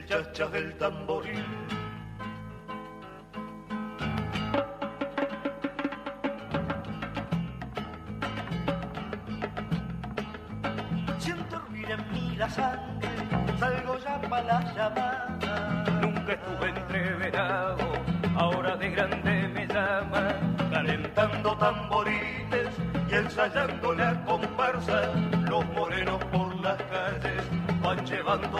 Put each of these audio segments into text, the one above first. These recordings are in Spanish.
del chachas del tamboril.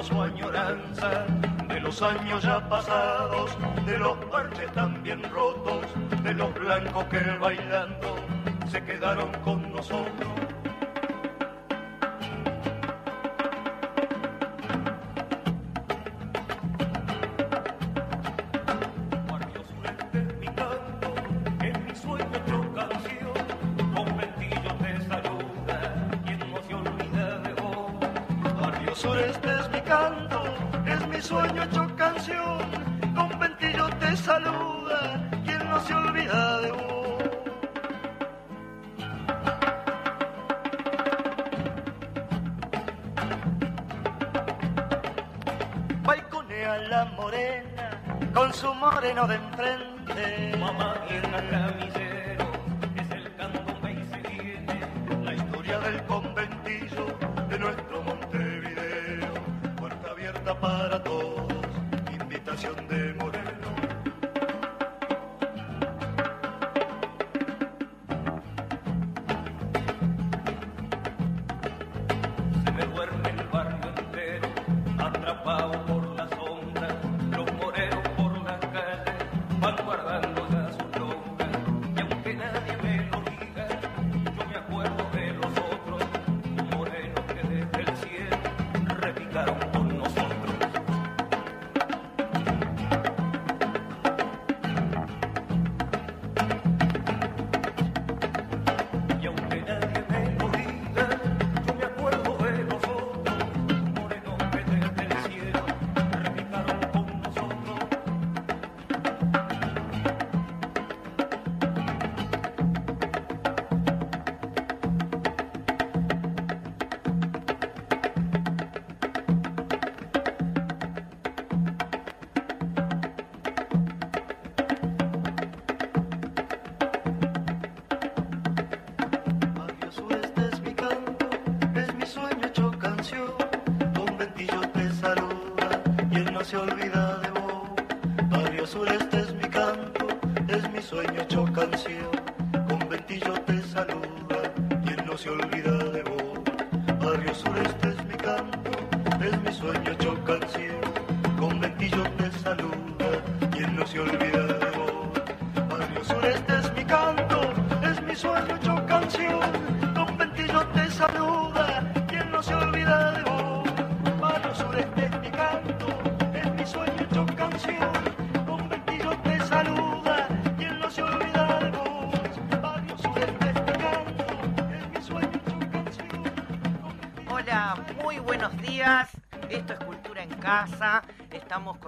su añoranza de los años ya pasados, de los parches también rotos, de los blancos que bailando se quedaron con nosotros.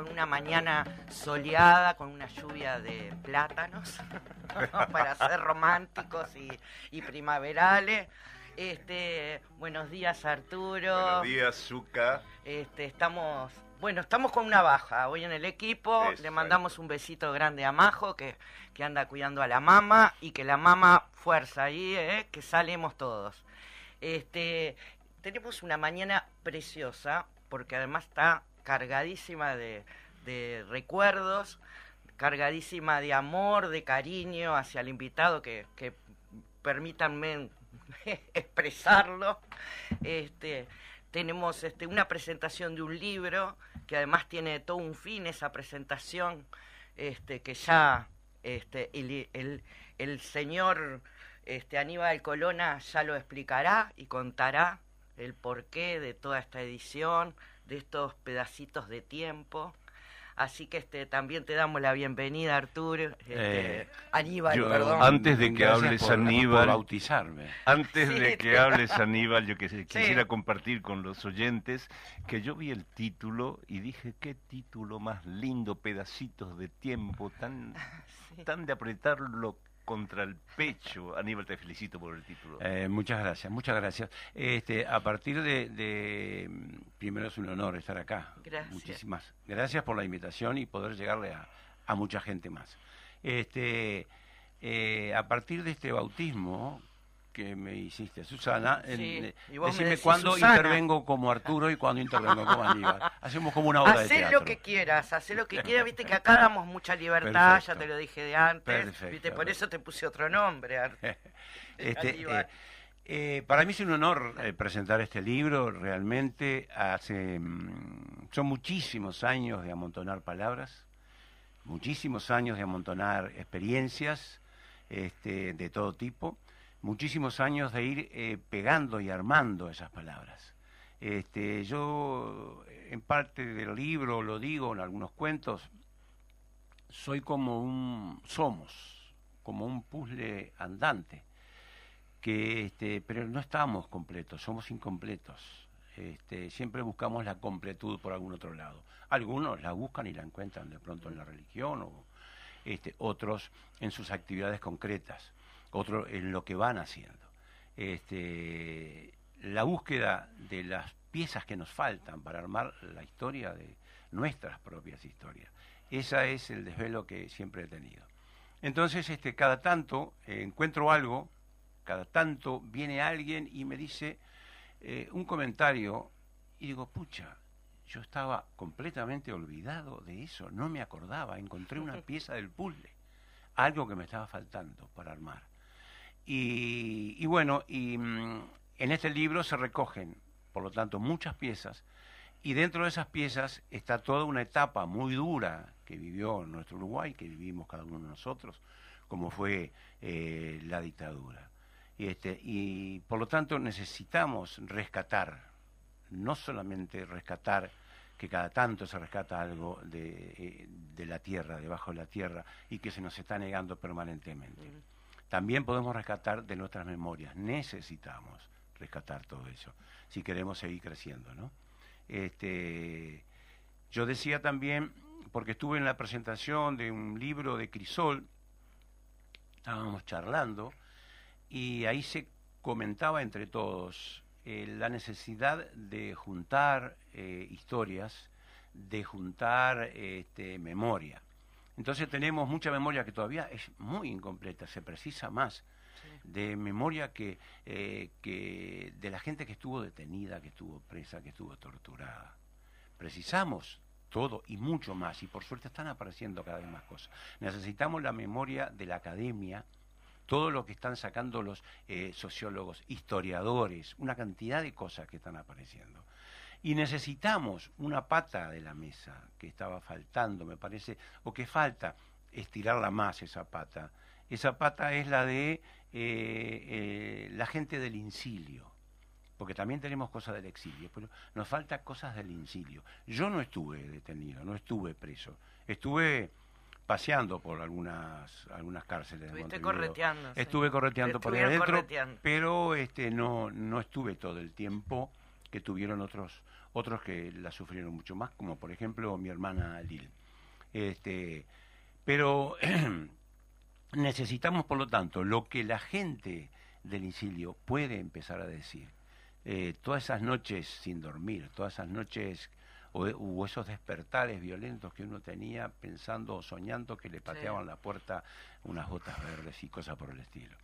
con una mañana soleada, con una lluvia de plátanos, para ser románticos y, primaverales. Este, buenos días Arturo. Buenos días, Zuka. Este, estamos, bueno, estamos con una baja hoy en el equipo. Le mandamos un besito grande a Majo, que, que anda cuidando a la mamá, y que la mamá fuerza ahí, eh, que salimos todos. Este, tenemos una mañana preciosa, porque además está cargadísima de, de recuerdos, cargadísima de amor, de cariño hacia el invitado, que, que permítanme expresarlo. Este, tenemos este, una presentación de un libro que además tiene todo un fin esa presentación, este, que ya este, el, el- señor este, Aníbal Colona ya lo explicará y contará el porqué de toda esta edición, de estos pedacitos de tiempo. Así que este, también te damos la bienvenida, Arturo. Este, Eh, Aníbal, yo- perdón. antes de que Gracias hables, por- Aníbal. por bautizarme. Antes Sí, de te- que hables, Aníbal, yo que se- quisiera compartir con los oyentes que yo vi el título y dije, qué título más lindo, pedacitos de tiempo, tan, Sí. tan de apretarlo contra el pecho. Aníbal, te felicito por el título. Eh, muchas gracias, muchas gracias. Este, a partir de, de- primero es un honor estar acá. Gracias. Muchísimas gracias por la invitación y poder llegarle a, a mucha gente más. Este, eh, a partir de este bautismo que me hiciste, Susana, en- me decime cuándo Susana. intervengo como Arturo y cuándo intervengo como Aníbal. Hacemos como una obra de Hacé teatro. lo que quieras, hacé lo que quieras, viste que acá damos mucha libertad, Perfecto. ya te lo dije de antes, Perfecto. viste, por eso te puse otro nombre. Ar- Este, eh, eh, para mí es un honor eh, presentar este libro, realmente hace mm, son muchísimos años de amontonar palabras, muchísimos años de amontonar experiencias este, de todo tipo, muchísimos años de ir eh, pegando y armando esas palabras. Este, yo en parte del libro lo digo en algunos cuentos, soy como un somos, como un puzzle andante que este, pero no estamos completos, somos incompletos. Este, siempre buscamos la completud por algún otro lado. Algunos la buscan y la encuentran de pronto en la religión, o este, otros en sus actividades concretas, otros en lo que van haciendo. Este, la búsqueda de las piezas que nos faltan para armar la historia de nuestras propias historias. Ese es el desvelo que siempre he tenido. Entonces, este, cada tanto eh, encuentro algo, cada tanto viene alguien y me dice eh, un comentario y digo, pucha, yo estaba completamente olvidado de eso, no me acordaba, encontré una pieza del puzzle, algo que me estaba faltando para armar. Y, y bueno, y mm, en este libro se recogen, por lo tanto, muchas piezas, y dentro de esas piezas está toda una etapa muy dura que vivió nuestro Uruguay, que vivimos cada uno de nosotros, como fue eh, la dictadura. Y, este, y por lo tanto necesitamos rescatar, no solamente rescatar, que cada tanto se rescata algo de, eh, de la tierra, debajo de la tierra, y que se nos está negando permanentemente. También podemos rescatar de nuestras memorias, necesitamos rescatar todo eso, si queremos seguir creciendo, ¿no? Este, yo decía también, porque estuve en la presentación de un libro de Crisol, estábamos charlando, y ahí se comentaba entre todos eh, la necesidad de juntar eh, historias, de juntar este, memoria. Entonces tenemos mucha memoria que todavía es muy incompleta, se precisa más de memoria que, eh, que de la gente que estuvo detenida, que estuvo presa, que estuvo torturada. Precisamos todo y mucho más, y por suerte están apareciendo cada vez más cosas. Necesitamos la memoria de la academia, todo lo que están sacando los eh, sociólogos, historiadores, una cantidad de cosas que están apareciendo. Y necesitamos una pata de la mesa que estaba faltando, me parece, o que falta estirarla más esa pata. Esa pata es la de eh, eh, la gente del incilio, porque también tenemos cosas del exilio, pero nos falta cosas del incilio. Yo no estuve detenido, no estuve preso, estuve paseando por algunas algunas cárceles Estuviste correteando. sí. Estuve correteando Te por ahí adentro, correteando. pero este no no estuve todo el tiempo que tuvieron otros otros que la sufrieron mucho más, como por ejemplo mi hermana Lil. Este, pero necesitamos, por lo tanto, lo que la gente del incilio puede empezar a decir. Eh, todas esas noches sin dormir, todas esas noches o, o esos despertares violentos que uno tenía pensando o soñando que le pateaban la puerta unas botas verdes y cosas por el estilo.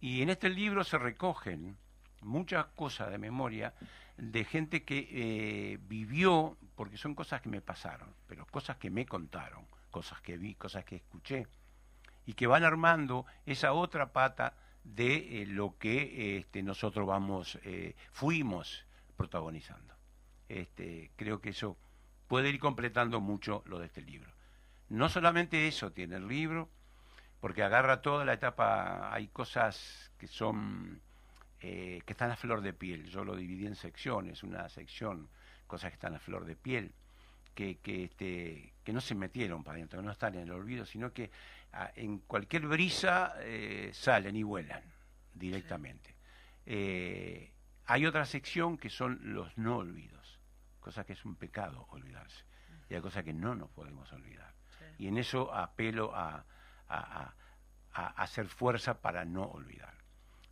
Y en este libro se recogen muchas cosas de memoria de gente que eh, vivió, porque son cosas que me pasaron, pero cosas que me contaron, cosas que vi, cosas que escuché, y que van armando esa otra pata de eh, lo que este, nosotros vamos, eh, fuimos protagonizando. Este, creo que eso puede ir completando mucho lo de este libro. No solamente eso tiene el libro, porque agarra toda la etapa, hay cosas que son, eh, que están a flor de piel, yo lo dividí en secciones, una sección, cosas que están a flor de piel, que, que, este, que no se metieron para adentro, que no están en el olvido, sino que ah, en cualquier brisa eh, salen y vuelan directamente. Eh, hay otra sección que son los no olvidos, cosa que es un pecado olvidarse, y hay cosas que no nos podemos olvidar. Y en eso apelo a, a, a, hacer fuerza para no olvidar.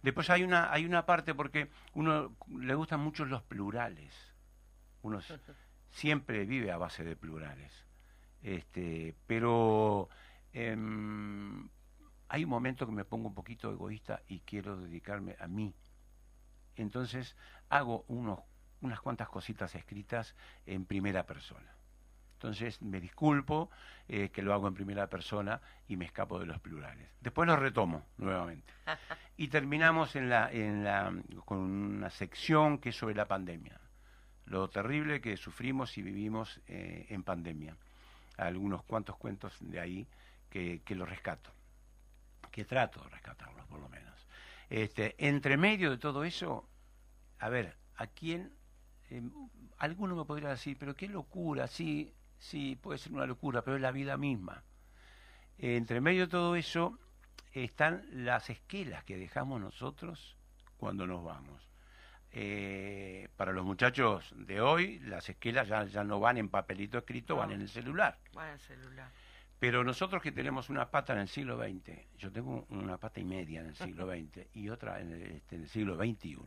Después hay una, hay una parte porque uno le gustan mucho los plurales. Uno siempre vive a base de plurales. Este, pero em, hay un momento que me pongo un poquito egoísta y quiero dedicarme a mí. Entonces hago unos, unas cuantas cositas escritas en primera persona. Entonces me disculpo eh, que lo hago en primera persona y me escapo de los plurales. Después lo retomo nuevamente. Y terminamos en la, en la, con una sección que es sobre la pandemia. Lo terrible que sufrimos y vivimos eh, en pandemia. Algunos cuantos cuentos de ahí que, que los rescato. Que trato de rescatarlos por lo menos. Este, entre medio de todo eso, a ver, ¿a quién? Eh, alguno me podría decir, pero qué locura, sí, sí, puede ser una locura, pero es la vida misma. entre medio de todo eso están las esquelas que dejamos nosotros cuando nos vamos. Eh, para los muchachos de hoy, las esquelas ya, ya no van en papelito escrito, van en el celular. Van en el celular. Pero nosotros que tenemos una pata en el siglo XX, yo tengo una pata y media en el siglo XX y otra en el, este, en el siglo XXI.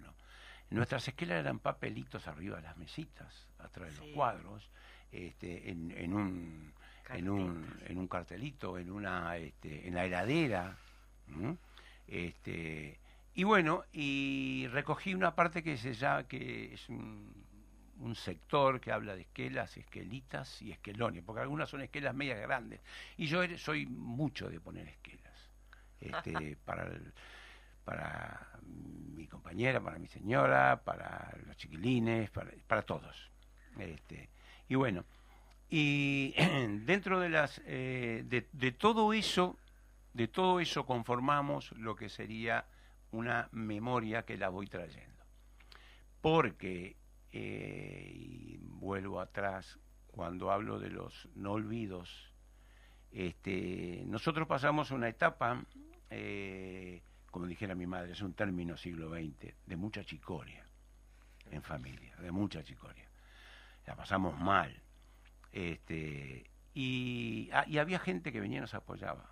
Nuestras esquelas eran papelitos arriba de las mesitas, atrás de Sí. los cuadros, este, en, en un en un, en un cartelito, en una este, en la heladera. Este, y bueno, y recogí una parte que se llama, que es un, un sector que habla de esquelas, esquelitas y esquelones, porque algunas son esquelas medias grandes. Y yo er- soy mucho de poner esquelas. Este, para el- para mi compañera, para mi señora, para los chiquilines, para, para todos. Este, y bueno, y dentro de las eh, de, todo eso, de todo eso conformamos lo que sería una memoria que la voy trayendo. Porque, eh, y vuelvo atrás, cuando hablo de los no olvidos, este, nosotros pasamos una etapa, eh, como dijera mi madre, es un término siglo XX, de mucha chicoria en familia, de mucha chicoria. Pasamos mal. Este, y, ah, y había gente que venía y nos apoyaba.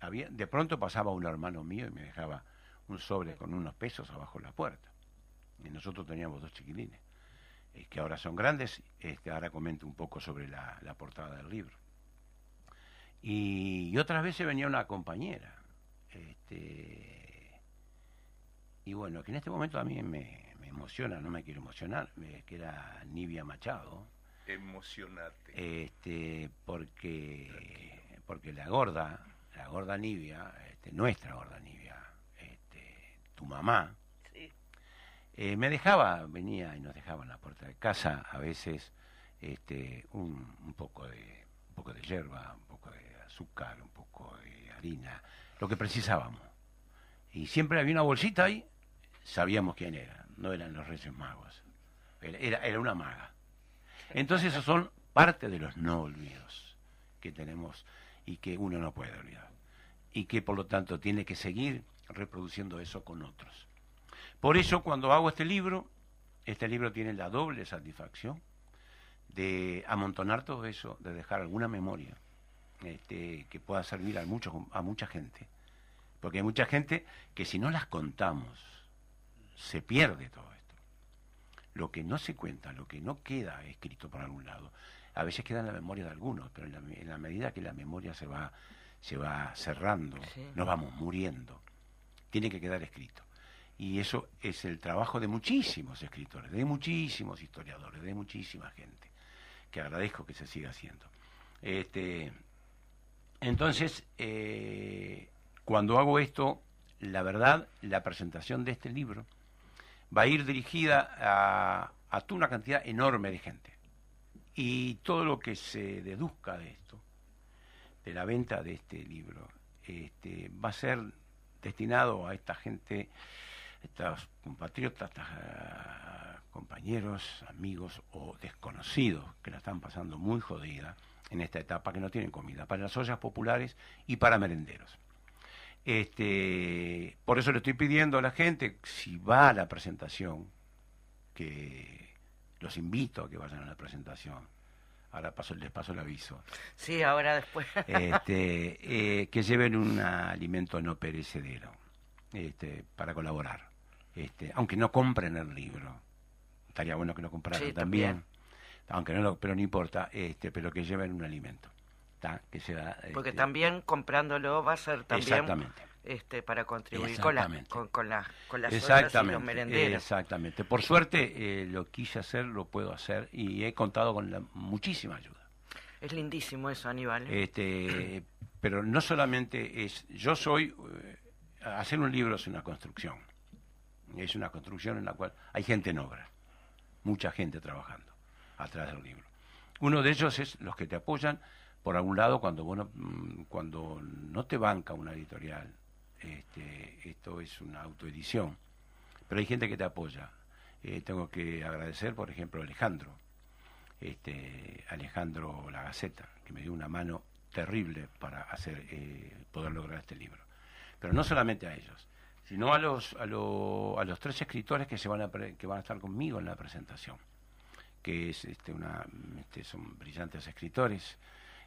Había, de pronto pasaba un hermano mío y me dejaba un sobre con unos pesos abajo de la puerta. Y nosotros teníamos dos chiquilines, eh, que ahora son grandes. Este, ahora comento un poco sobre la, portada del libro. Y, y otras veces venía una compañera. Este, y bueno, que en este momento a mí me emociona, no me quiero emocionar, eh, que era Nivia Machado Emocionate. este porque porque la gorda la gorda Nivia este, nuestra gorda Nivia este, tu mamá Sí. eh, me dejaba venía y nos dejaba en la puerta de casa a veces este un, un poco de un poco de hierba un poco de azúcar un poco de harina lo que precisábamos y siempre había una bolsita ahí sabíamos quién era no eran los Reyes Magos era, era, una maga entonces esos son parte de los no olvidos que tenemos y que uno no puede olvidar. Y que por lo tanto tiene que seguir reproduciendo eso con otros. Por eso cuando hago este libro, este libro tiene la doble satisfacción de amontonar todo eso, de dejar alguna memoria este, que pueda servir a, mucho, a mucha gente. Porque hay mucha gente que si no las contamos, se pierde todo esto. lo que no se cuenta, lo que no queda escrito por algún lado, a veces queda en la memoria de algunos, pero en la, en la medida que la memoria se va, se va cerrando, Sí. nos vamos muriendo, tiene que quedar escrito. Y eso es el trabajo de muchísimos escritores, de muchísimos historiadores, de muchísima gente, que agradezco que se siga haciendo. Este, entonces, eh, cuando hago esto, la verdad, la presentación de este libro va a ir dirigida a, a una cantidad enorme de gente. Y todo lo que se deduzca de esto, de la venta de este libro, este, va a ser destinado a esta gente, estos compatriotas, compañeros, amigos o desconocidos que la están pasando muy jodida en esta etapa que no tienen comida, para las ollas populares y para merenderos. Este, por eso le estoy pidiendo a la gente, si va a la presentación, que los invito a que vayan a la presentación. Ahora paso, les paso el aviso. Sí, ahora después. Este, eh, que lleven un alimento no perecedero este, para colaborar. Este, aunque no compren el libro. Estaría bueno que lo compraran Sí, también. también. Aunque no lo, pero no importa, este, pero que lleven un alimento. ¿Tá? Que sea, Porque este, también comprándolo va a ser también Exactamente. este para contribuir con las Exactamente. con, con con las ollas y los Exactamente, merenderos. exactamente. Por suerte eh, lo quise hacer, lo puedo hacer y he contado con la, muchísima ayuda. Es lindísimo eso, Aníbal. ¿eh? Este, pero no solamente es, yo soy, eh, hacer un libro es una construcción, es una construcción en la cual hay gente en obra, mucha gente trabajando atrás del libro. Uno de ellos es los que te apoyan por algún lado cuando vos no, mm, cuando no te banca una editorial, este, esto es una autoedición, pero hay gente que te apoya. Eh, tengo que agradecer, por ejemplo, a Alejandro, este, Alejandro La Gaceta, que me dio una mano terrible para hacer eh, poder lograr este libro. Pero no solamente a ellos, sino a los a, lo- a los tres escritores que se van a pre- que van a estar conmigo en la presentación, que es este una este, son brillantes escritores,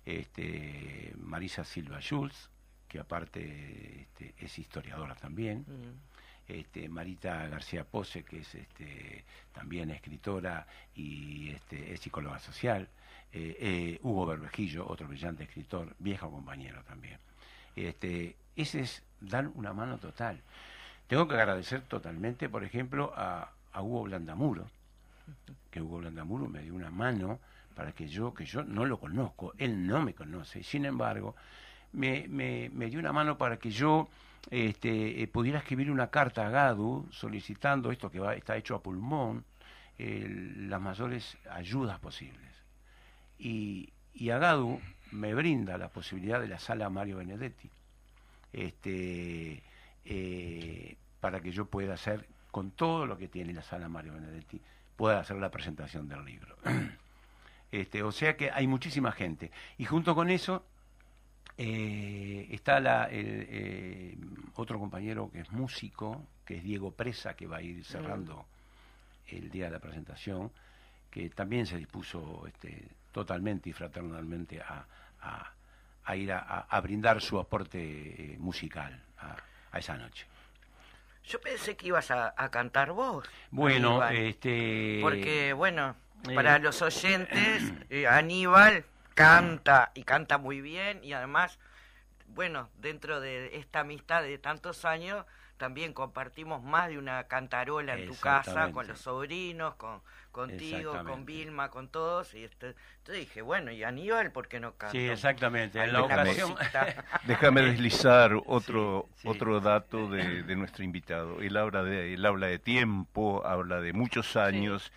este Marisa Silva Schultz, que aparte este, es historiadora también, Mm. este, Marita García Pose, que es este, también escritora y este, es psicóloga social, eh, eh, Hugo Berbejillo, otro brillante escritor, viejo compañero también. Este, ese es dar una mano total. Tengo que agradecer totalmente, por ejemplo, a, a Hugo Blandamuro, que Hugo Blandamuro me dio una mano para que yo, que yo no lo conozco, él no me conoce, sin embargo, me, me, me dio una mano para que yo este, eh, pudiera escribir una carta a Gadu solicitando esto que va, está hecho a pulmón, las mayores ayudas posibles. Y, y a Gadu me brinda la posibilidad de la sala Mario Benedetti, este, eh, para que yo pueda hacer, con todo lo que tiene la sala Mario Benedetti, pueda hacer la presentación del libro. Este, o sea que hay muchísima gente. Y junto con eso eh, está la, el, eh, otro compañero que es músico, que es Diego Presa, que va a ir cerrando el día de la presentación, que también se dispuso este, totalmente y fraternalmente a, a- a ir a, a- brindar su aporte eh, musical a, esa noche. Yo pensé que ibas a, a cantar vos. Bueno, Aníbal, este... porque bueno, para los oyentes, eh, Aníbal canta y canta muy bien y además, bueno, dentro de esta amistad de tantos años, también compartimos más de una cantarola en tu casa con los sobrinos, con contigo, con. Vilma, con todos. Y este, entonces dije, bueno, ¿y Aníbal por qué no canta? Sí, exactamente. En la ocasión... Déjame deslizar otro, Sí, sí. otro dato de, de nuestro invitado. Él habla de, él habla de tiempo, habla de muchos años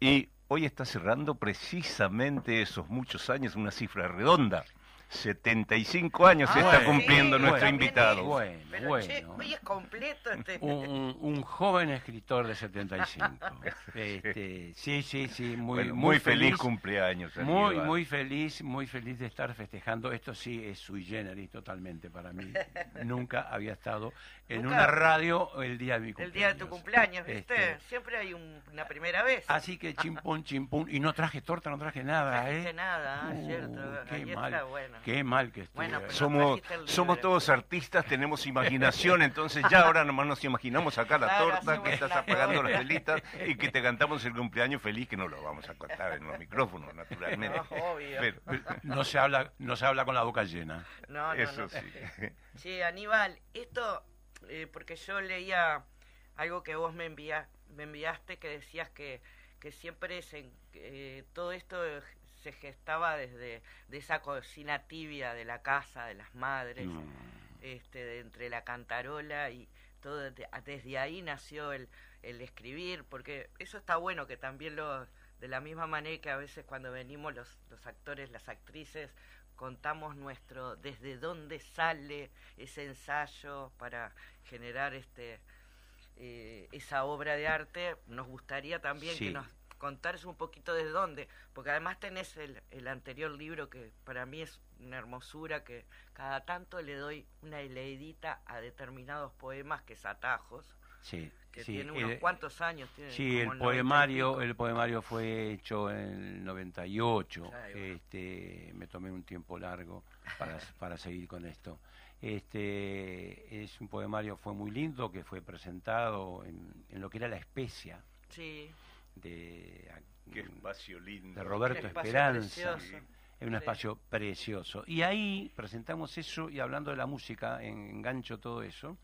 y hoy está cerrando precisamente esos muchos años, una cifra redonda. 75 años se Ah, está sí, cumpliendo nuestro invitado. es. Bueno, Pero che, bueno. hoy es completo este. un, un- un joven escritor de 75. Este, sí, sí, sí, muy, Bueno, muy, feliz, cumpleaños. Muy, Aníbal. muy feliz, muy feliz de estar festejando. Esto sí es sui generis totalmente para mí. Nunca había estado en Nunca. una radio el día de mi El cumpleaños. día de tu cumpleaños, ¿viste? Este, Siempre hay un- una primera vez. así que chimpún, chimpún. Y no traje torta, no traje nada, No trajiste ¿eh? nada, ah, Uh, cierto. qué Ahí mal. está bueno. Qué mal que estoy. Bueno, pero- Somos, somos todos artistas, tenemos imaginación, entonces ya ahora nomás nos imaginamos acá la Claro, torta, que estás la apagando torta. las velitas y que te cantamos el cumpleaños feliz, que no lo vamos a contar en los micrófonos, naturalmente. No, obvio. Pero- No se habla, no se habla con la boca llena. No, no, eso no. sí. Sí, Aníbal, esto, eh, porque yo leía algo que vos me, envía, me enviaste que decías que, que siempre se, eh, todo esto se gestaba desde de esa cocina tibia de la casa, de las madres, No. este, de entre la cantarola y todo, de- desde ahí nació el, el escribir, porque eso está bueno que también lo, de la misma manera que a veces cuando venimos los, los actores, las actrices, contamos nuestro, desde dónde sale ese ensayo para generar este eh, esa obra de arte, nos gustaría también Sí. que nos contares un poquito desde dónde, porque además tenés el, el anterior libro que para mí es una hermosura, que cada tanto le doy una leidita a determinados poemas que es atajos, Sí, que sí, tiene unos el- cuantos años. Tiene Sí, el 90 y poemario, el poemario fue hecho en el 98. Ya, ahí va. Este, me tomé un tiempo largo para, para seguir con esto. Este es un poemario fue muy lindo que fue presentado en, en lo que era la especia Sí, de, Qué espacio lindo. de Roberto Esperanza. precioso. Es un Sí. espacio precioso. Y ahí presentamos eso y hablando de la música, en- engancho todo eso.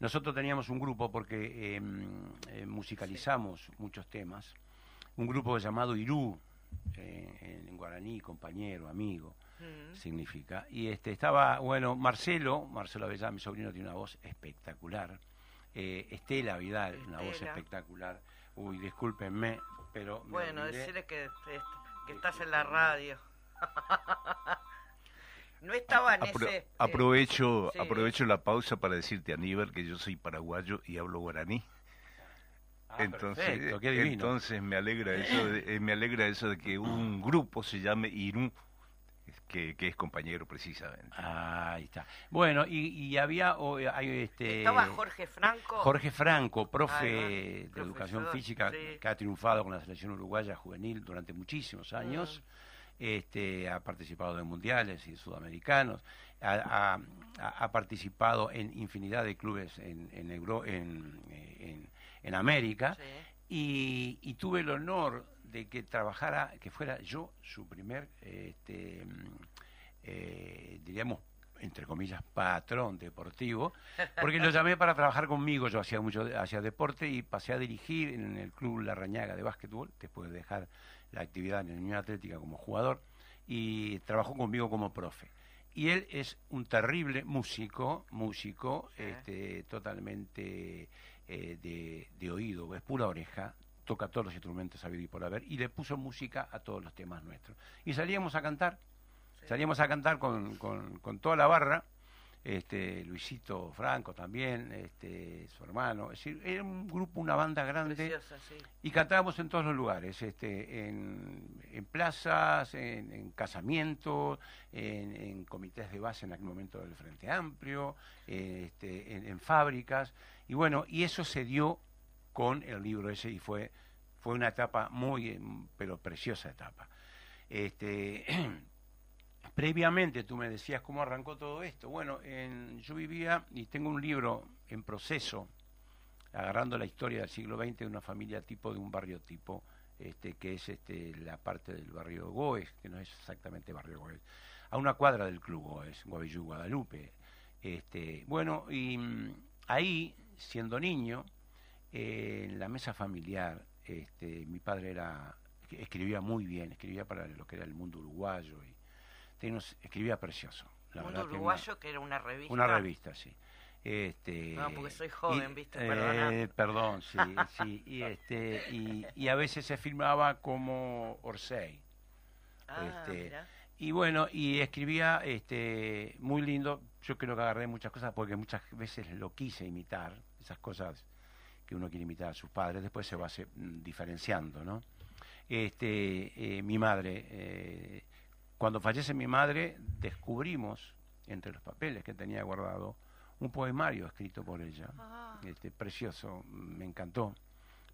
Nosotros teníamos un grupo porque eh, eh, musicalizamos muchos temas. Un grupo llamado Irú, eh, en guaraní, compañero, amigo, Mm. significa. Y este estaba, bueno, Marcelo, Marcelo Avellán, mi sobrino, tiene una voz espectacular. Eh, Estela Vidal, una voz Estela. espectacular. Uy, discúlpenme, pero... me Bueno, olvidé. decirle que, este, que estás en la radio. no estaba en Apro- ese... eh, aprovecho, sí. aprovecho la pausa para decirte, Aníbal, que yo soy paraguayo y hablo guaraní. Ah, entonces, perfecto, qué entonces me alegra eso, de, eh, me alegra eso de que un grupo se llame Irú, que, que es compañero precisamente. Ah, Ahí está. Bueno, y, y había o, hay este Estaba Jorge Franco. Jorge Franco, profe de educación física, sí. que ha triunfado con la selección uruguaya juvenil durante muchísimos años. Mm. Este, ha participado en mundiales y sudamericanos, ha, ha- participado en infinidad de clubes en, en, Euro- en, eh, en- en América Sí. y, y tuve el honor de que trabajara, que fuera yo su primer, este, mm, eh, diríamos, entre comillas, patrón deportivo, porque lo llamé para trabajar conmigo, yo hacía mucho, hacía deporte y pasé a dirigir en el club La Rañaga de básquetbol, después de dejar la actividad en la Unión Atlética como jugador, y trabajó conmigo como profe. Y él es un terrible músico, músico, este, totalmente eh, de, de oído, es pura oreja, toca todos los instrumentos habido y por haber, y le puso música a todos los temas nuestros. Y salíamos a cantar, Sí. salíamos a cantar con, con, con toda la barra, este, Luisito Franco también, este, su hermano, es decir, era un grupo, una banda grande, Preciosa, sí. y cantábamos en todos los lugares, este, en, en plazas, en, en casamientos, en, en comités de base en aquel momento del Frente Amplio, este, en, en fábricas, y bueno, y eso se dio con el libro ese y fue, fue una etapa muy, eh, pero preciosa etapa. Este, previamente tú me decías cómo arrancó todo esto. Bueno, en- yo vivía y tengo un libro en proceso agarrando la historia del siglo XX de una familia tipo, de un barrio tipo, este, que es este, la parte del barrio Goes, que no es exactamente barrio Goes, a una cuadra del club Goes, Guavillú, Guadalupe. Este, bueno, y mm, ahí, siendo niño, eh, en la mesa familiar, este, mi padre era escribía muy bien, escribía para lo que era el mundo uruguayo y tenía unos- escribía precioso. La Mundo verdad que una- Uruguayo, que era una revista. una revista, sí. Este, No, porque soy joven, y- ¿viste? eh, perdón, sí, sí. Y, este, y, y a veces se filmaba como Orsay. Ah, este. Y bueno, y escribía este, muy lindo. Yo creo que agarré muchas cosas porque muchas veces lo quise imitar, esas cosas que uno quiere imitar a sus padres, después se va se- mm, diferenciando, ¿no? Este, eh, mi madre, eh, cuando fallece mi madre, descubrimos entre los papeles que tenía guardado un poemario escrito por ella, Ah, este, precioso, me encantó,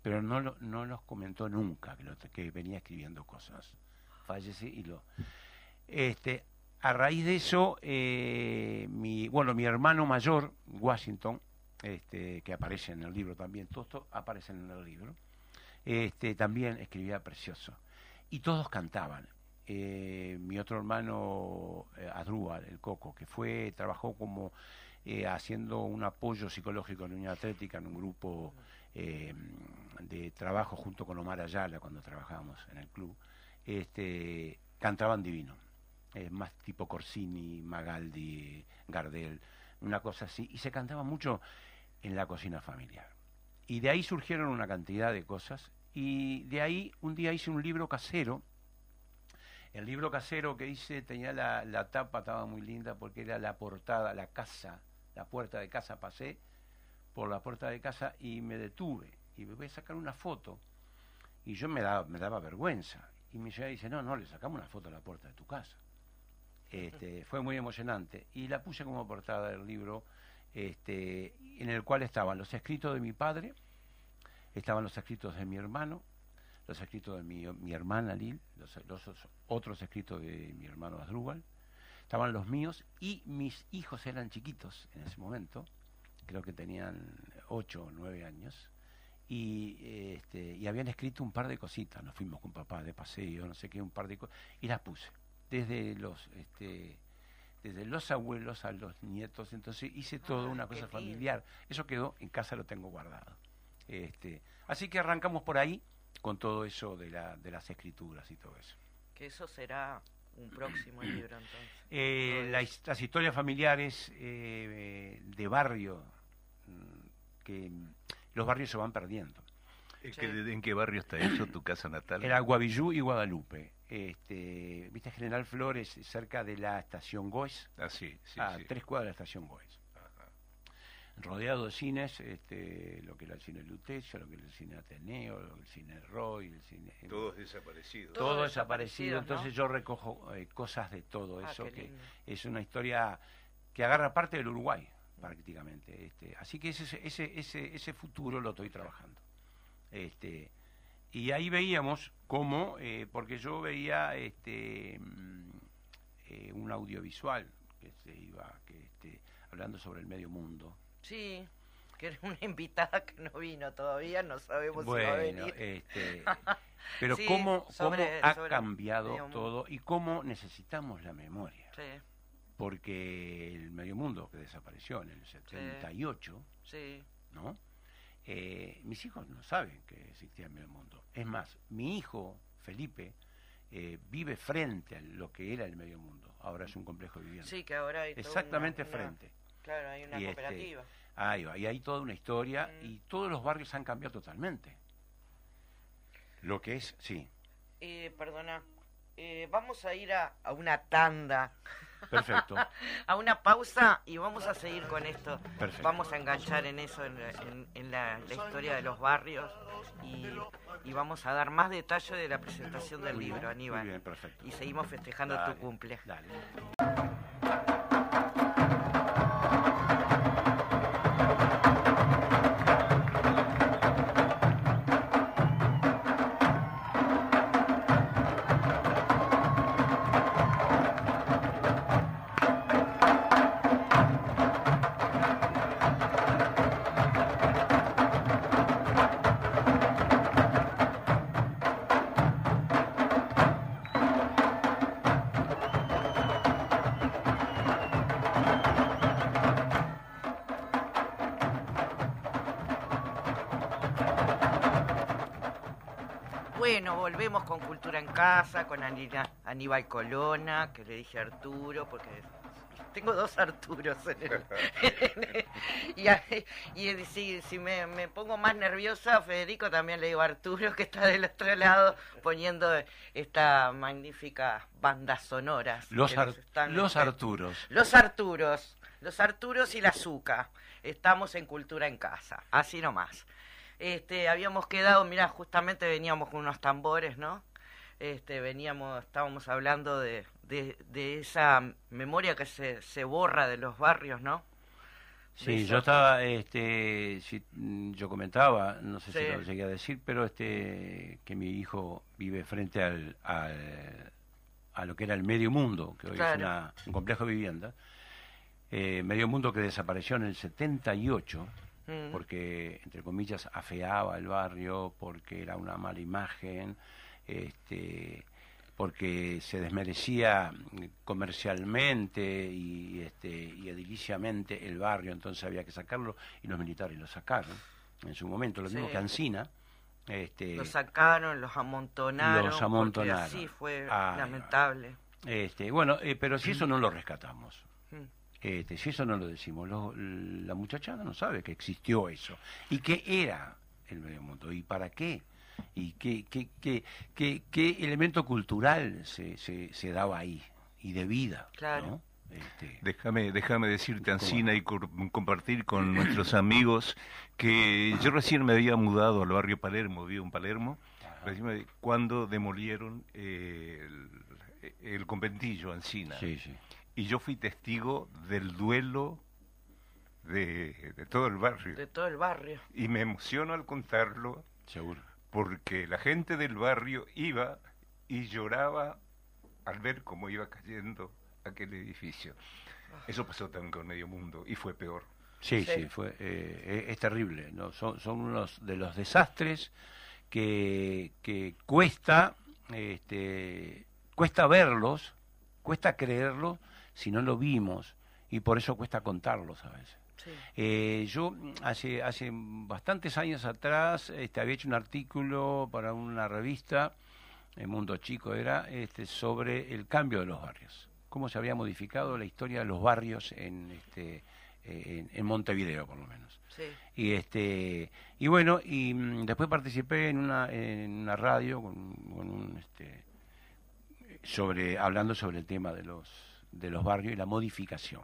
pero no, lo, no nos comentó nunca que, lo- que venía escribiendo cosas. Fallece y lo... Este, a raíz de eso, eh, mi, bueno, mi hermano mayor, Washington, este, que aparece en el libro también, todos esto aparecen en el libro, este, también escribía precioso. Y todos cantaban. Eh, mi otro hermano, eh, Adrúbal, el Coco, que fue, trabajó como eh, haciendo un apoyo psicológico en Unión Atlética, en un grupo eh, de trabajo junto con Omar Ayala cuando trabajábamos en el club, este, cantaban divino. Más tipo Corsini, Magaldi, Gardel, una cosa así. Y se cantaba mucho en la cocina familiar. Y de ahí surgieron una cantidad de cosas. Y de ahí un día hice un libro casero. El libro casero que hice tenía la, la tapa, estaba muy linda porque era la portada, la casa, la puerta de casa. Pasé por la puerta de casa y me detuve. Y me voy a sacar una foto. Y yo me daba, me daba vergüenza. Y mi señora dice, no, no, le sacamos una foto a la puerta de tu casa. Este, fue muy emocionante. Y la puse como portada del libro, este, en el cual estaban los escritos de mi padre, estaban los escritos de mi hermano, los escritos de mi, mi hermana Lil, los, otros escritos de mi hermano Asdrúbal, estaban los míos y mis hijos eran chiquitos en ese momento, creo que tenían ocho o nueve años, y, este, y habían escrito un par de cositas, nos fuimos con papá de paseo, no sé qué, un par de cosas, y las puse, desde los, este, desde los abuelos a los nietos, entonces hice todo Ah, una cosa lindo. familiar, eso quedó, en casa lo tengo guardado. Este, así que arrancamos por ahí con todo eso de, la, de las escrituras y todo eso. Que eso será un próximo libro entonces. Eh, la las historias familiares eh, de barrio, mm, que los barrios se van perdiendo. Sí. ¿qué- ¿En qué barrio está eso, tu casa natal? Era Guavillú y Guadalupe. Este, ¿Viste General Flores, cerca de la estación Goes? Ah, sí, sí, a sí. tres cuadras de la estación Goes. Rodeado de cines, este, lo que era el cine Lutecio, lo que era el cine Ateneo, lo que era el cine Roy, el cine... Todos desaparecidos. Todo todo desaparecido, entonces yo recojo eh, cosas de todo Ah, eso, que lindo. es una historia que agarra parte del Uruguay, prácticamente. Este, así que ese, ese, ese, ese futuro lo estoy trabajando. Este, y ahí veíamos cómo, eh, porque yo veía este, mm, eh, un audiovisual que se iba, que este, hablando sobre el medio mundo. Sí, que era una invitada que no vino todavía, no sabemos si va a venir. este, pero Sí, cómo, cómo ha cambiado todo y cómo necesitamos la memoria. Sí, Porque el medio mundo que desapareció en el 78, sí. ¿no? Eh, mis hijos no saben que existía el medio mundo. Es más, mi hijo, Felipe, eh, vive frente a lo que era el medio mundo. Ahora es un complejo de vivienda. Sí, que ahora hay Exactamente una- una- frente. Claro, hay una Y este, cooperativa. Ahí va, y hay toda una historia Mm. y todos los barrios han cambiado totalmente. Lo que es, sí, Eh, perdona, eh, vamos a ir a, a una tanda, perfecto. a una pausa y vamos a seguir con esto. Perfecto. Vamos a enganchar en eso, en, la- en- en la, la historia de los barrios y, y vamos a dar más detalle de la presentación del Muy bien, libro, Aníbal. Muy bien, perfecto. Y seguimos festejando Dale, tu cumple. Dale. Volvemos con Cultura en Casa, con Anina- Aníbal Colona, que le dije Arturo, porque tengo dos Arturos en el... y a- y si, si me, me pongo más nerviosa, a Federico también le digo Arturo, que está del otro lado poniendo esta magnífica banda sonora. Los, Ar- los Arturos. Los Arturos, los Arturos y la Azúcar. Estamos en Cultura en Casa, así nomás. Este, habíamos quedado, mira, justamente veníamos con unos tambores, ¿no? Este, veníamos, estábamos hablando de, de, de esa memoria que se, se borra de los barrios, ¿no? Sí, yo estaba, este, si- yo comentaba, no sé Sí. si lo llegué a decir, pero este, que mi hijo vive frente al, al, a lo que era el Medio Mundo, que hoy Claro. es una- un complejo de vivienda. Eh, Medio Mundo que desapareció en el 78, Mm. porque, entre comillas, afeaba el barrio, porque era una mala imagen, este, porque se desmerecía comercialmente y, este, y ediliciamente el barrio, entonces había que sacarlo y los militares lo sacaron en su momento, lo mismo Sí. que Ancina. Este, Los sacaron, los amontonaron. Los amontonaron. Así fue va. lamentable. este, bueno, eh, pero si eso no lo rescatamos, Mm. Este, si eso no lo decimos, lo- la muchachada no sabe que existió eso y que era el medio mundo y para qué y qué, qué, qué, qué, qué elemento cultural se, se, se daba ahí y de vida. Claro. ¿no? Este, Déjame, déjame decirte, Ancina, y compartir con nuestros amigos que yo recién me había mudado al barrio Palermo, vivo en Palermo, recién me- cuando demolieron eh, el, el conventillo Ancina. sí, sí. Y yo fui testigo del duelo de, de todo el barrio. De todo el barrio. Y me emociono al contarlo Seguro. porque la gente del barrio iba y lloraba al ver cómo iba cayendo aquel edificio. Eso pasó también con Medio Mundo y fue peor. Sí, Sí. sí, fue, eh, es, es terrible. ¿no? Son, son unos de los desastres que, que cuesta, este, cuesta verlos, cuesta creerlos si no lo vimos y por eso cuesta contarlos a veces. Sí. Eh, yo hace, hace bastantes años atrás este, había hecho un artículo para una revista, El Mundo Chico era, este, sobre el cambio de los barrios, cómo se había modificado la historia de los barrios en, este, en, en Montevideo, por lo menos. Sí. Y este y bueno, y mm, después participé en una, en una radio con, con un este sobre hablando sobre el tema de los de los barrios y la modificación.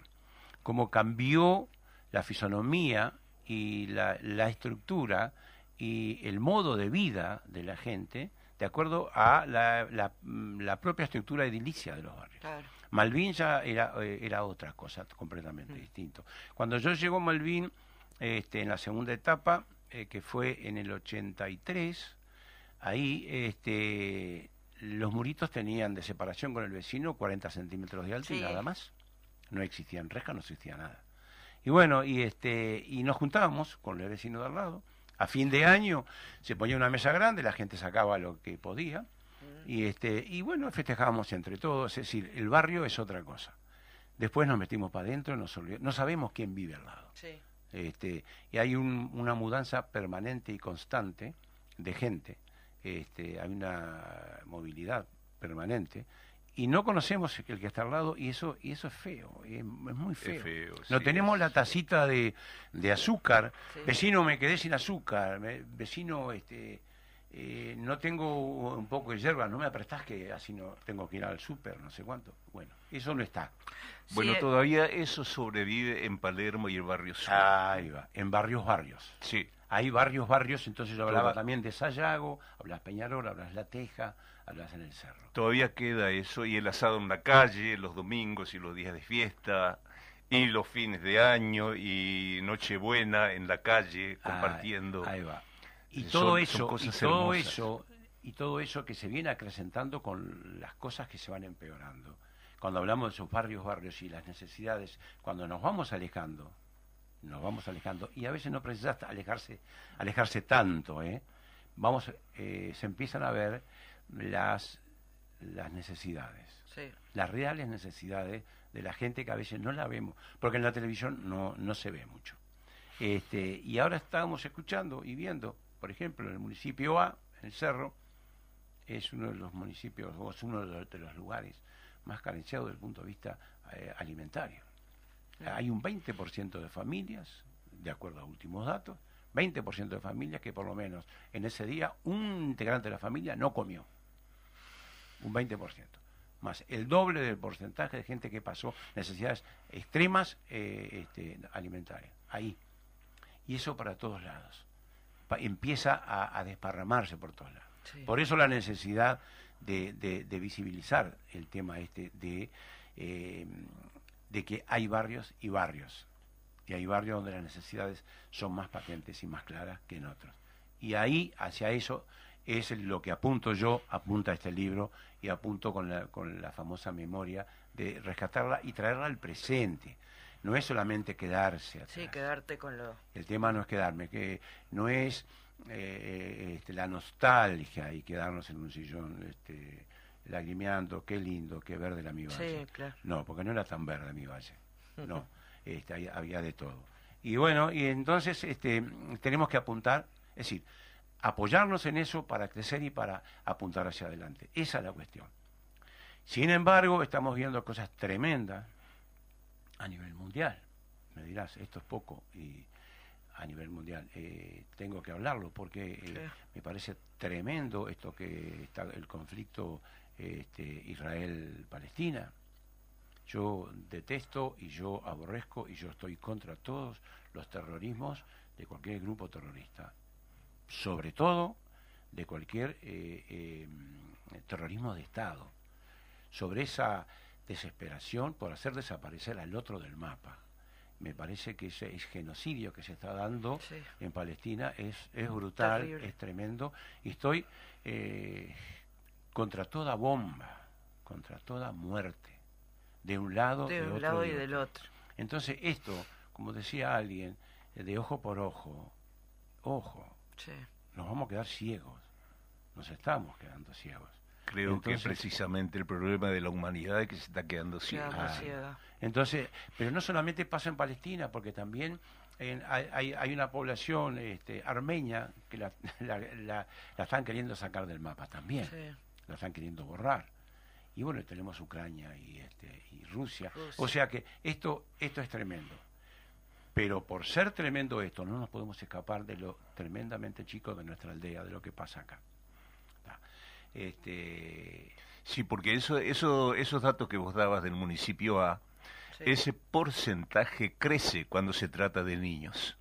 Cómo cambió la fisonomía y la, la estructura y el modo de vida de la gente de acuerdo a la, la, mm, la propia estructura edilicia de los barrios. Claro. Malvin ya era, eh, era otra cosa completamente distinto. Cuando yo llego a Malvin, este, en la segunda etapa, eh, que fue en el 83, ahí este, los muritos tenían de separación con el vecino 40 centímetros de alto y nada más. No existían rejas, no existía nada. Y bueno, y, este, y nos juntábamos con el vecino de al lado. A fin de año se ponía una mesa grande, la gente sacaba lo que podía. Y, este, y bueno, festejábamos entre todos, es decir, el barrio es otra cosa. Después nos metimos para adentro, no sabemos quién vive al lado. Sí. Este, y hay un- una mudanza permanente y constante de gente, este, hay una movilidad permanente, y no conocemos el que está al lado, y eso, y eso es feo, es, es muy feo. feo, no sí, tenemos es- la tacita de, de azúcar, Sí. vecino me quedé sin azúcar, me- vecino este eh, no tengo un poco de hierba, no me prestás que así no tengo que ir al súper, no sé cuánto. Bueno, eso no está. Bueno, Sí, eh, todavía eso sobrevive en Palermo y el barrio sur. Ahí va, en barrios, barrios. Sí, Hay varios barrios, entonces yo hablaba Toda- también de Sayago, hablas Peñarol, hablas La Teja, hablas en el Cerro. todavía queda eso y el asado en la calle, los domingos y los días de fiesta y los fines de año y Nochebuena en la calle compartiendo. Ahí, ahí va. Y Son- todo eso, y todo hermosas. eso, y todo eso que se viene acrecentando con las cosas que se van empeorando. Cuando hablamos de esos barrios, barrios y las necesidades, cuando nos vamos alejando, nos vamos alejando, y a veces no precisas alejarse, alejarse tanto, ¿eh? Vamos, eh, se empiezan a ver las, las necesidades Sí. las reales necesidades de la gente que a veces no la vemos, porque en la televisión no, no se ve mucho. Este, y ahora estamos escuchando y viendo, por ejemplo, en el municipio A, en el Cerro, es uno de los municipios, o es uno de los, de los lugares más carenciados desde el punto de vista eh, alimentario. Hay un 20% de familias, de acuerdo a últimos datos, 20% de familias que por lo menos en ese día un integrante de la familia no comió. Un 20%. Más el doble del porcentaje de gente que pasó necesidades extremas eh, este, alimentarias. Ahí. Y eso para todos lados. Pa- empieza a, a desparramarse por todos lados. Sí. Por eso la necesidad de, de- de visibilizar el tema este de, eh, de que hay barrios y barrios. Y hay barrios donde las necesidades son más patentes y más claras que en otros. Y ahí, hacia eso, es lo que apunto yo, apunta este libro y apunto con la, con la famosa memoria de rescatarla y traerla al presente. No es solamente quedarse atrás. Sí, quedarte con lo... El tema no es quedarme, que no es eh, este, la nostalgia y quedarnos en un sillón este, lagrimeando, qué lindo, qué verde la mi valle. Sí, claro. No, porque no era tan verde mi valle. No, este, había de todo. Y bueno, y entonces este, tenemos que apuntar, es decir, apoyarnos en eso para crecer y para apuntar hacia adelante. Esa es la cuestión. Sin embargo, estamos viendo cosas tremendas a nivel mundial. Me dirás, esto es poco y a nivel mundial eh, tengo que hablarlo porque eh, me parece tremendo esto que está el conflicto este, Israel-Palestina. Yo detesto y yo aborrezco y yo estoy contra todos los terrorismos de cualquier grupo terrorista, sobre todo de cualquier eh, eh, terrorismo de Estado, sobre esa desesperación por hacer desaparecer al otro del mapa. Me parece que ese es genocidio que se está dando Sí. en Palestina es, es brutal, Terrible. es tremendo, y estoy eh, contra toda bomba, contra toda muerte, de un lado, De un otro lado y de del otro. Entonces esto, como decía alguien, eh, de ojo por ojo, ojo, Sí. nos vamos a quedar ciegos, nos estamos quedando ciegos. Creo Entonces- que precisamente el problema de la humanidad es que se está quedando ciega. Ah. Entonces, pero no solamente pasa en Palestina, porque también en- hay, hay- hay una población este, armenia que la, la- la- la están queriendo sacar del mapa también, Sí. La están queriendo borrar. Y bueno, tenemos Ucrania y, este, y Rusia. Rusia. O sea que esto, esto es tremendo. Pero por ser tremendo esto, no nos podemos escapar de lo tremendamente chico de nuestra aldea, de lo que pasa acá. Este, Sí, porque eso, eso, esos datos que vos dabas del municipio A, Sí. ese porcentaje crece cuando se trata de niños.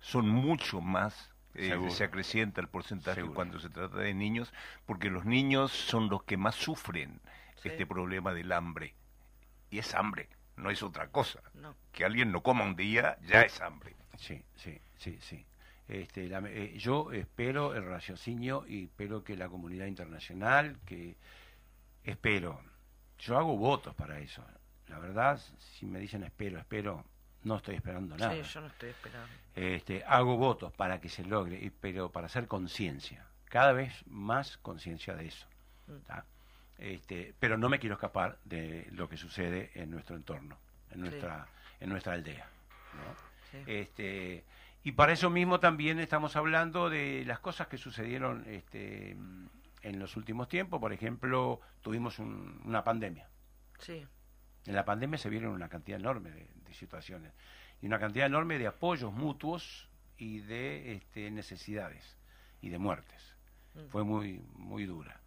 Son mucho más, eh, se acrecienta el porcentaje Seguro. cuando se trata de niños, porque los niños son los que más sufren Sí. este problema del hambre. Y es hambre, no es otra cosa. No. Que alguien no coma un día ya es hambre. Sí, sí, sí, sí. Este, la- eh, yo espero el raciocinio y espero que la comunidad internacional, que espero, yo hago votos para eso. La verdad, si me dicen espero, espero, no estoy esperando nada. Sí, yo no estoy esperando. Este, hago votos para que se logre, pero para hacer conciencia, cada vez más conciencia de eso. Mm. ¿tá? Este, pero no me quiero escapar de lo que sucede en nuestro entorno, en Sí. nuestra, en nuestra aldea. ¿no? Sí. Este, y para eso mismo también estamos hablando de las cosas que sucedieron este, en los últimos tiempos. Por ejemplo, tuvimos un- una pandemia. Sí. En la pandemia se vieron una cantidad enorme de, de situaciones y una cantidad enorme de apoyos mutuos y de este, necesidades y de muertes. Mm. Fue muy, muy dura.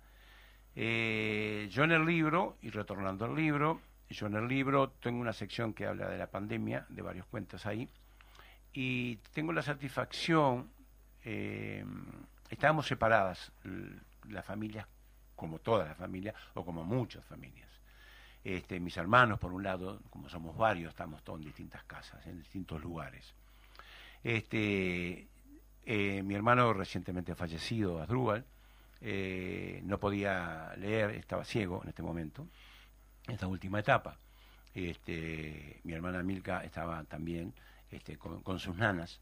Eh, yo en el libro, y retornando al libro, yo en el libro tengo una sección que habla de la pandemia, de varios cuentos ahí, y tengo la satisfacción, eh, estábamos separadas las familias, como todas las familias, o como muchas familias. Este, mis hermanos, por un lado, como somos varios, estamos todos en distintas casas, en distintos lugares. Este, eh, mi hermano recientemente fallecido, Asdrúbal, eh, no podía leer, estaba ciego en este momento, en esta última etapa. Este, mi hermana Milka estaba también este, con, sus nanas.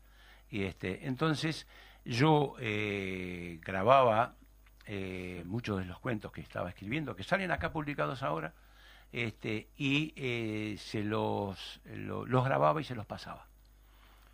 Y este, entonces yo eh, grababa eh, muchos de los cuentos que estaba escribiendo, que salen acá publicados ahora, este, y eh, se los, lo- los grababa y se los pasaba.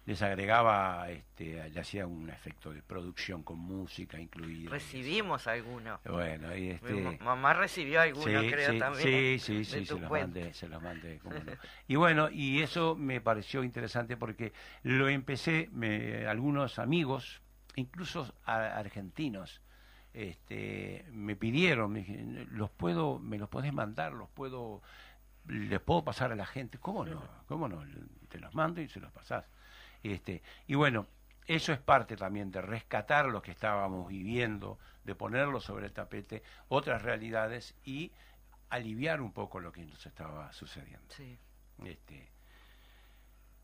Les agregaba, este, le hacía un efecto de producción con música incluida. Recibimos alguno. Bueno, y este... Mi Mamá recibió alguno, Sí, creo, sí, también. Sí, sí, se los mandé, se los mandé, cómo no. Y bueno, y eso me pareció interesante porque lo empecé, me, algunos amigos, incluso a- argentinos, este, me pidieron, me dije, los puedo, me los podés mandar, los puedo, les puedo pasar a la gente, ¿cómo no? ¿Cómo no? Te los mando y se los pasás. Este, y bueno, eso es parte también de rescatar lo que estábamos viviendo, de ponerlo sobre el tapete, otras realidades y aliviar un poco lo que nos estaba sucediendo. Sí. Este,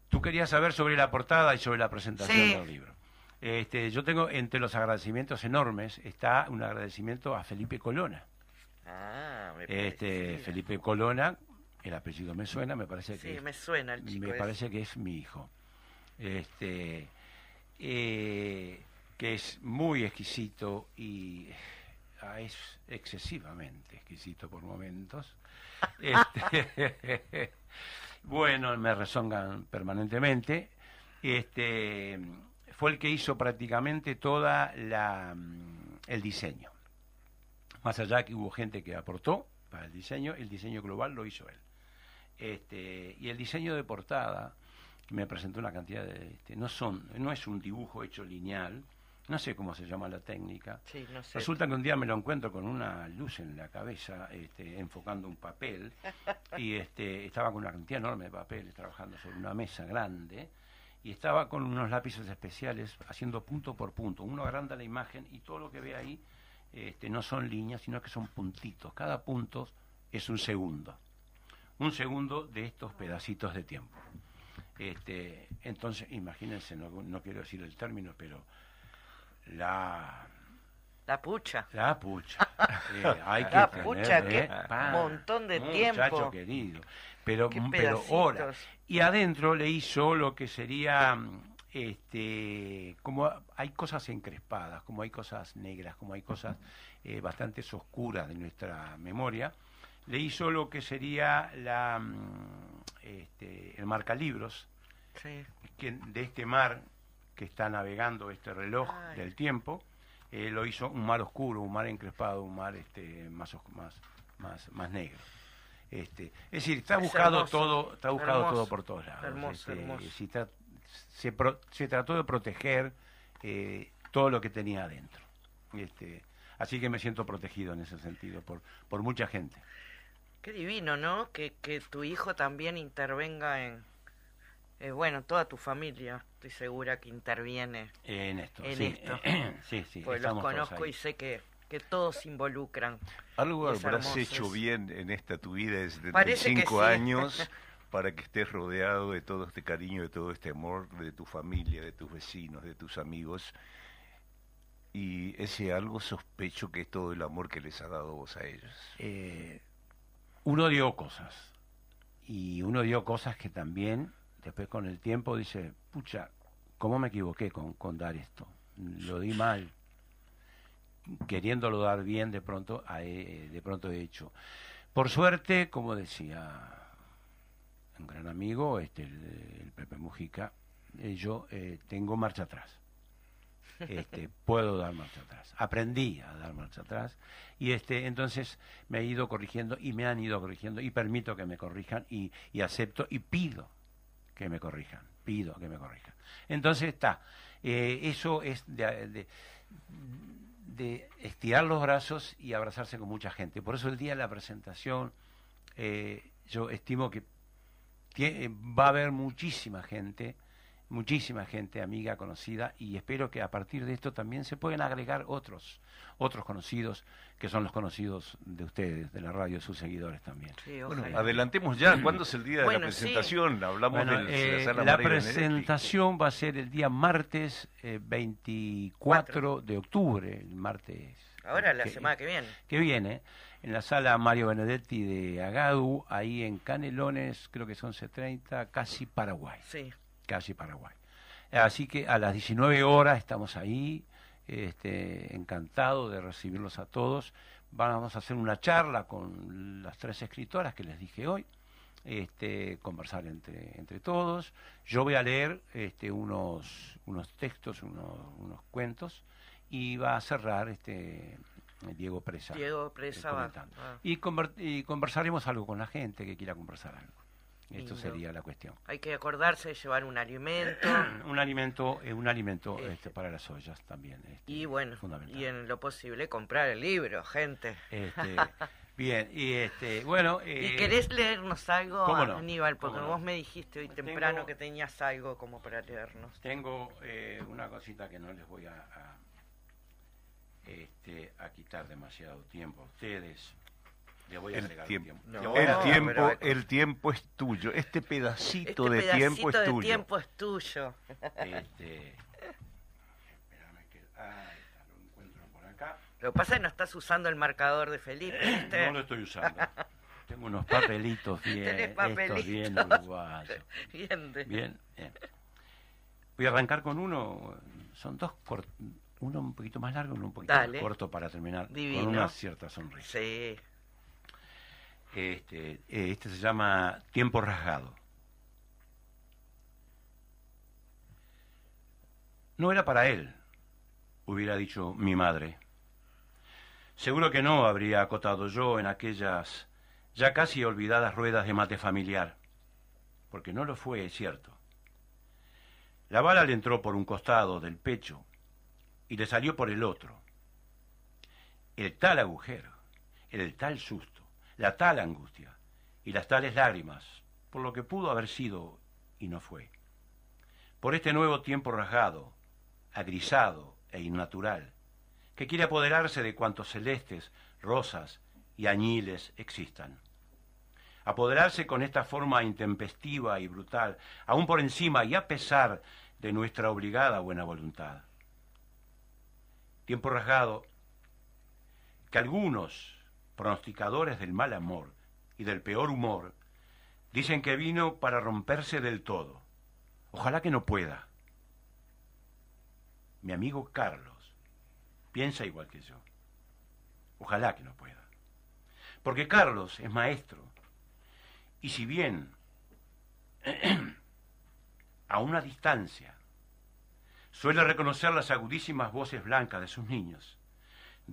tú querías saber sobre la portada y sobre la presentación Sí. del libro. Este, yo tengo entre los agradecimientos enormes está un agradecimiento a Felipe Colona. Ah, me Este. Felipe Colona, el apellido me suena, me parece que Sí, es- me suena el chico. me ese. parece que es mi hijo. Este, eh, que es muy exquisito y ah, es excesivamente exquisito por momentos. Este, bueno, me rezongan permanentemente. Este, fue el que hizo prácticamente toda la mm, el diseño. Más allá que hubo gente que aportó para el diseño, el diseño global lo hizo él. Este, y el diseño de portada, que me presentó una cantidad de... este, no, son, no es un dibujo hecho lineal, no sé cómo se llama la técnica. Sí, no sé. Resulta que un día me lo encuentro con una luz en la cabeza, este, enfocando un papel, y este, estaba con una cantidad enorme de papeles, trabajando sobre una mesa grande, y estaba con unos lápices especiales haciendo punto por punto. Uno agranda la imagen y todo lo que ve ahí este, no son líneas, sino que son puntitos. Cada punto es un segundo. Un segundo de estos pedacitos de tiempo. Este, entonces, imagínense, no, no quiero decir el término, pero la La pucha. la pucha. Eh, hay que La tener, pucha, qué montón de muchacho tiempo. querido. Pero, Qué pero horas. Y adentro le hizo lo que sería, mm, este, como hay cosas encrespadas, como hay cosas negras, como hay cosas eh, bastante oscuras de nuestra memoria, le hizo lo que sería la, mm, este, el marcalibros, Sí. que de este mar que está navegando este reloj Ay. del tiempo, eh, lo hizo un mar oscuro, un mar encrespado, un mar este, más, más, más, más negro. Este, es decir, está Es buscado hermoso, todo, está buscado hermoso, todo por todos lados. hermoso, Este, si tra- se, pro- se trató de proteger eh, todo lo que tenía adentro. Este, así que me siento protegido en ese sentido por, por mucha gente. Qué divino, ¿no? Que, que tu hijo también intervenga en... eh, bueno, toda tu familia, estoy segura que interviene. En esto, En sí. esto. sí, sí, Pues los conozco y sé que, que todos se involucran. Algo habrás hecho bien en esta tu vida 35 sí. años para que estés rodeado de todo este cariño, de todo este amor, de tu familia, de tus vecinos, de tus amigos. Y ese algo sospecho que es todo el amor que les ha dado vos a ellos. eh, uno dio cosas. Y uno dio cosas que también, después con el tiempo, dice, pucha, ¿cómo me equivoqué con, con dar esto? Lo di mal. Queriéndolo dar bien, de pronto, a- eh, de pronto he hecho. Por suerte, como decía un gran amigo, este, el, el Pepe Mujica, eh, yo eh, tengo marcha atrás. Este, puedo dar marcha atrás. Aprendí a dar marcha atrás y este, entonces me he ido corrigiendo y me han ido corrigiendo y permito que me corrijan y, y acepto y pido que me corrijan, pido que me corrijan. Entonces está, eh, eso es de, de- estirar los brazos y abrazarse con mucha gente. Por eso el día de la presentación, eh, yo estimo que eh, va a haber muchísima gente, muchísima gente amiga, conocida, y espero que a partir de esto también se puedan agregar otros, otros conocidos, que son los conocidos de ustedes, de la radio, sus seguidores también. Sí, Bueno, adelantemos ya, ¿cuándo es el día de Bueno, la sí. presentación? Hablamos Bueno, de eh, la sala la presentación va a ser el día martes eh, 24 de octubre, el martes Ahora la que- semana que viene. que viene, en la sala Mario Benedetti de Agadu, ahí en Canelones, creo que son 11.30, casi Paraguay, Sí. Casi Paraguay. Así que a las 19 horas estamos ahí, este, encantado de recibirlos a todos. Vamos a hacer una charla con las tres escritoras que les dije hoy, este, conversar entre, entre todos. Yo voy a leer este, unos, unos textos, unos, unos cuentos, y va a cerrar este, Diego Presa. Diego Presa va. comentando. ah. Y, conver- y conversaremos algo con la gente que quiera conversar algo. Esto Lindo. sería la cuestión. Hay que acordarse de llevar un alimento Un alimento, eh, un alimento Este. este, para las ollas también. este, y bueno, fundamental. y en lo posible comprar el libro, gente. Este, bien, y este, bueno. eh, ¿Y querés leernos algo, ¿cómo no? Aníbal? Porque ¿Cómo no? vos me dijiste hoy Tengo- temprano que tenías algo como para leernos. Tengo eh, una cosita que no les voy a, a, este, a quitar demasiado tiempo a ustedes. Le voy a El agregar tiempo. tiempo. No, El agregar- tiempo, el tiempo es tuyo. Este pedacito Este de pedacito tiempo es de tuyo. tiempo es tuyo. Este, está, lo encuentro por acá. Lo que pasa es que no estás usando el marcador de Felipe, ¿viste? No lo estoy usando. Tengo unos papelitos bien, estos bien papelitos. uruguayos. Bien, de- Bien, bien. Voy a arrancar con uno. Son dos cort- uno un poquito más largo y uno un poquito Dale. más corto para terminar Divino. con una cierta sonrisa. Sí. Este, eh, este se llama Tiempo Rasgado. No era para él, hubiera dicho mi madre. Seguro que no, habría acotado yo en aquellas ya casi olvidadas ruedas de mate familiar, porque no lo fue, es cierto. La bala le entró por un costado del pecho y le salió por el otro. El tal agujero, el tal susto, la tal angustia y las tales lágrimas, por lo que pudo haber sido y no fue. Por este nuevo tiempo rasgado, agrisado e innatural, que quiere apoderarse de cuantos celestes, rosas y añiles existan. Apoderarse con esta forma intempestiva y brutal, aún por encima y a pesar de nuestra obligada buena voluntad. Tiempo rasgado que algunos pronosticadores del mal amor y del peor humor dicen que vino para romperse del todo. Ojalá que no pueda. Mi amigo Carlos piensa igual que yo. Ojalá que no pueda. Porque Carlos es maestro. Y si bien a una distancia suele reconocer las agudísimas voces blancas de sus niños,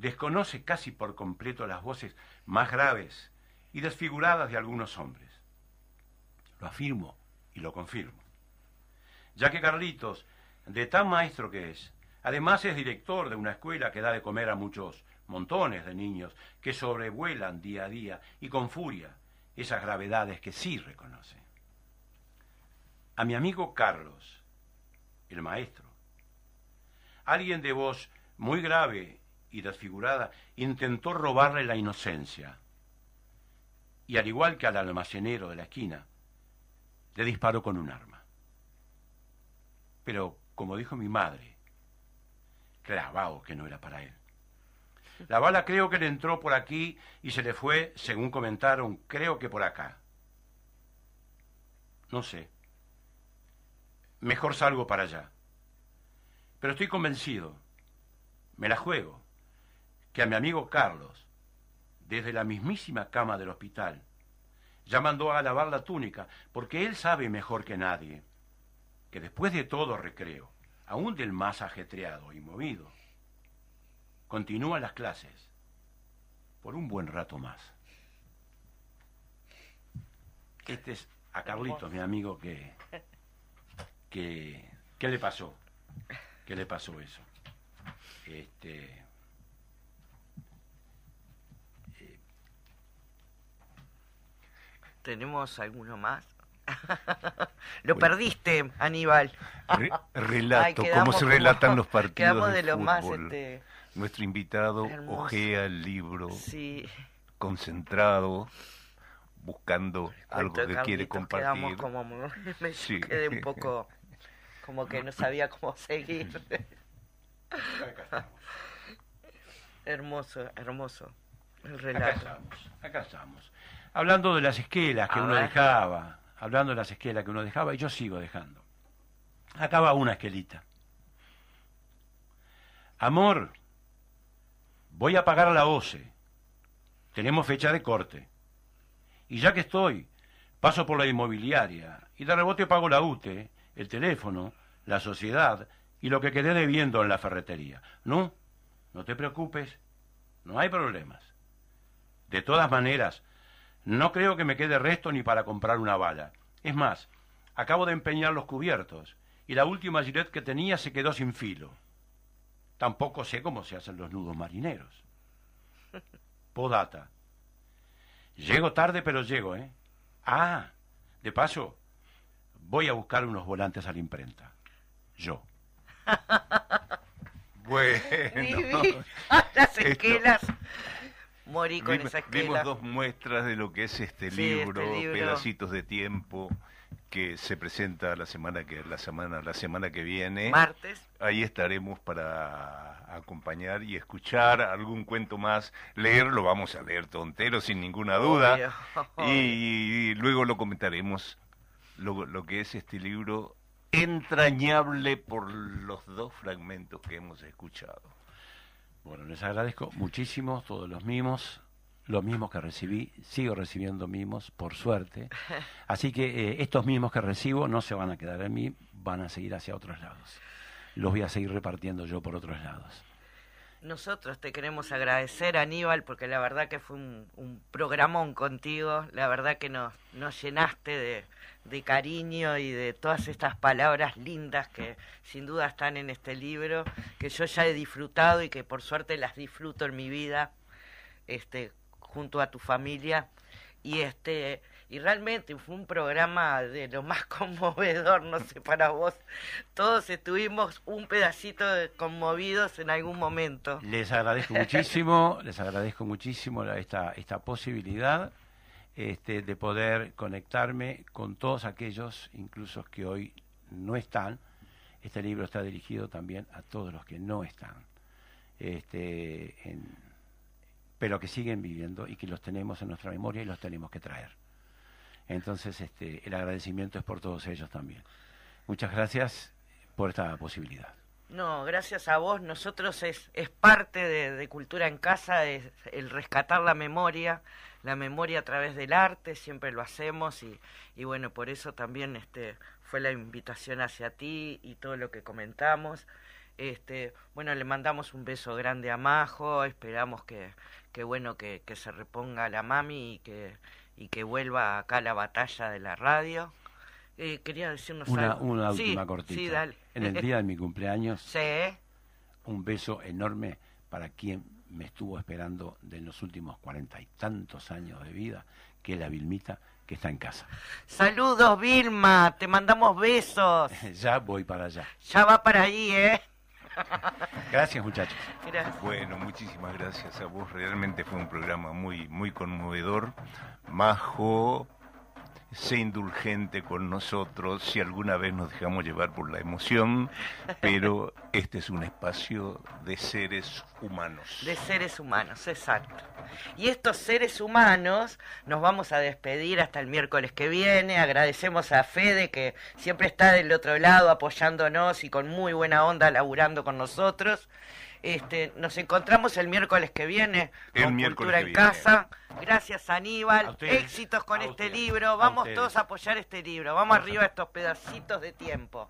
desconoce casi por completo las voces más graves y desfiguradas de algunos hombres. Lo afirmo y lo confirmo. Ya que Carlitos, de tan maestro que es, además es director de una escuela que da de comer a muchos montones de niños que sobrevuelan día a día y con furia esas gravedades que sí reconoce. A mi amigo Carlos, el maestro, alguien de voz muy grave y desfigurada intentó robarle la inocencia. Y al igual que al almacenero de la esquina, le disparó con un arma. Pero, como dijo mi madre, clavado que no era para él. La bala creo que le entró por aquí y se le fue, según comentaron, creo que por acá. No sé. Mejor salgo para allá. Pero estoy convencido, me la juego, que a mi amigo Carlos, desde la mismísima cama del hospital, ya mandó a lavar la túnica, porque él sabe mejor que nadie que después de todo recreo, aún del más ajetreado y movido, continúan las clases por un buen rato más. Este es a Carlitos, mi amigo, que, que ¿qué le pasó? ¿Qué le pasó eso? Este, ¿Tenemos alguno más? Lo Bueno. perdiste, Aníbal. Re- relato, Ay, cómo se como- relatan los partidos Quedamos de de lo más, este, Nuestro invitado Hermoso. ojea el libro sí. concentrado, buscando algo que Carlitos quiere compartir. Como, me Sí. quedé un poco, como que no sabía cómo seguir. acá estamos. hermoso, hermoso. El Acá relato. estamos, acá estamos. Hablando de las esquelas que A uno ver. dejaba, hablando de las esquelas que uno dejaba, y yo sigo dejando. Acá va una esquelita. Amor, voy a pagar la OCE. Tenemos fecha de corte. Y ya que estoy, paso por la inmobiliaria y de rebote pago la UTE, el teléfono, la sociedad y lo que quedé debiendo en la ferretería. No, no te preocupes, no hay problemas. De todas maneras, no creo que me quede resto ni para comprar una bala. Es más, acabo de empeñar los cubiertos y la última gilet que tenía se quedó sin filo. Tampoco sé cómo se hacen los nudos marineros. Podata. Llego tarde, pero llego, ¿eh? Ah, de paso, voy a buscar unos volantes a la imprenta. Yo. Bueno, Divino. Las Esto- esquelas. Morí con vimos, esa vimos esquela. dos muestras de lo que es este Sí, este libro, pedacitos de tiempo, que se presenta la semana que la semana la semana que viene. Martes. Ahí estaremos para acompañar y escuchar algún cuento más, leerlo, vamos a leer tontero sin ninguna duda Obvio. y, luego lo comentaremos lo, lo que es este libro entrañable por los dos fragmentos que hemos escuchado. Bueno, les agradezco muchísimo todos los mimos, los mismos que recibí, sigo recibiendo mimos, por suerte. Así que eh, estos mimos que recibo no se van a quedar en mí, van a seguir hacia otros lados. Los voy a seguir repartiendo yo por otros lados. Nosotros te queremos agradecer, Aníbal, porque la verdad que fue un, un programón contigo. La verdad que nos, nos llenaste de, de cariño y de todas estas palabras lindas que sin duda están en este libro, que yo ya he disfrutado y que por suerte las disfruto en mi vida, este, junto a tu familia. Y este y realmente fue un programa de lo más conmovedor, no sé para vos. Todos estuvimos un pedacito de conmovidos en algún momento. Les agradezco muchísimo, les agradezco muchísimo la- esta, esta posibilidad este, de poder conectarme con todos aquellos, incluso que hoy no están. Este libro está dirigido también a todos los que no están, este, pero que siguen viviendo y que los tenemos en nuestra memoria y los tenemos que traer. Entonces, este, el agradecimiento es por todos ellos también. Muchas gracias por esta posibilidad. No, gracias a vos. Nosotros es, es parte de, Cultura en Casa, es el rescatar la memoria, la memoria a través del arte, siempre lo hacemos y, y bueno, por eso también este, fue la invitación hacia ti y todo lo que comentamos. Este, bueno, le mandamos un beso grande a Majo, esperamos que, que bueno, que, que se reponga la mami y que, y que vuelva acá la batalla de la radio. Eh, quería decirnos Una, algo. una Sí, última cortita. Sí, dale. En el día de mi cumpleaños, Sí. un beso enorme para quien me estuvo esperando de los últimos cuarenta y tantos años de vida, que es la Vilmita, que está en casa. Saludos, Vilma. Te mandamos besos. ya voy para allá. Ya va para ahí, ¿eh? Gracias, muchachos. Gracias. Bueno, muchísimas gracias a vos. Realmente fue un programa muy, muy conmovedor. Majo, sé indulgente con nosotros si alguna vez nos dejamos llevar por la emoción, pero este es un espacio de seres humanos. De seres humanos, exacto. Y estos seres humanos nos vamos a despedir hasta el miércoles que viene. Agradecemos a Fede que siempre está del otro lado apoyándonos y con muy buena onda laburando con nosotros. Este, nos encontramos el miércoles que viene El con miércoles Cultura que en viene. Casa. Gracias Aníbal. Éxitos con A este ustedes. libro. Vamos todos a apoyar este libro. Vamos arriba a estos pedacitos de tiempo.